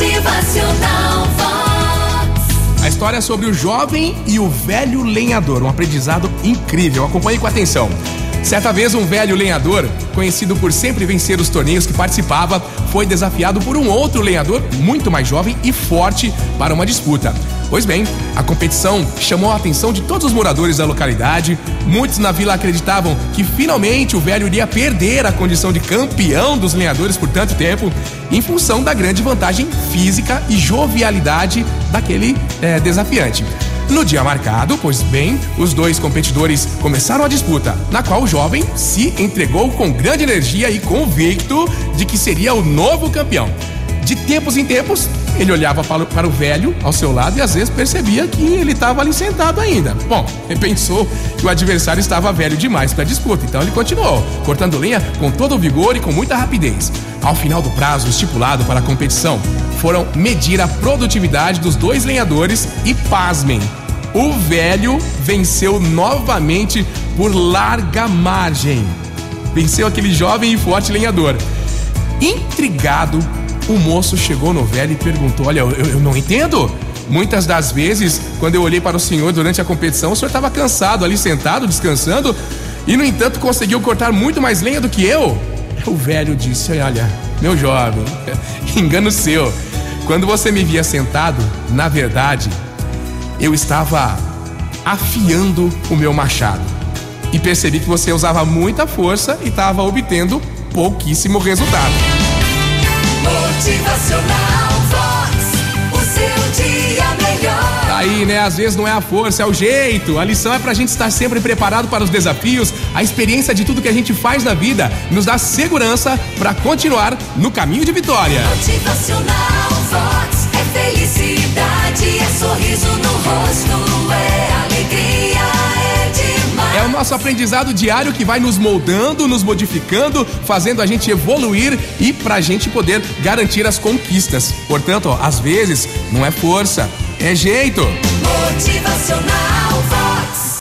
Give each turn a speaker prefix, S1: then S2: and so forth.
S1: Motivacional Vox.
S2: A história é sobre o jovem e o velho lenhador, um aprendizado incrível. Acompanhe com atenção. Certa vez, um velho lenhador, conhecido por sempre vencer os torneios que participava, foi desafiado por um outro lenhador muito mais jovem e forte para uma disputa. Pois bem, a competição chamou a atenção de todos os moradores da localidade. Muitos na vila acreditavam que finalmente o velho iria perder a condição de campeão dos lenhadores por tanto tempo, em função da grande vantagem física e jovialidade daquele é, desafiante. No dia marcado, pois bem, os dois competidores começaram a disputa, na qual o jovem se entregou com grande energia e convicto de que seria o novo campeão. De tempos em tempos, ele olhava para o, velho ao seu lado e às vezes percebia que ele estava ali sentado ainda. Bom, ele pensou que o adversário estava velho demais para a disputa, então ele continuou, cortando lenha com todo o vigor e com muita rapidez. Ao final do prazo estipulado para a competição, foram medir a produtividade dos dois lenhadores e, pasmem, o velho venceu novamente por larga margem. Venceu aquele jovem e forte lenhador. Intrigado, o moço chegou no velho e perguntou: Olha, eu, eu não entendo. Muitas das vezes, quando eu olhei para o senhor durante a competição, o senhor estava cansado ali sentado, descansando, e no entanto conseguiu cortar muito mais lenha do que eu. O velho disse: Olha, meu jovem, engano seu. Quando você me via sentado, na verdade, eu estava afiando o meu machado. E percebi que você usava muita força e estava obtendo pouquíssimo resultado.
S1: Motivacional
S2: né? Às vezes não é a força, é o jeito. A lição é pra gente estar sempre preparado para os desafios. A experiência de tudo que a gente faz na vida nos dá segurança para continuar no caminho de vitória.
S1: Motivacional Vox. É felicidade, é sorriso no rosto, é alegria, é demais.
S2: É o nosso aprendizado diário que vai nos moldando, nos modificando, fazendo a gente evoluir e pra gente poder garantir as conquistas. Portanto, ó, às vezes não é força, é jeito.
S1: Motivacional Vox.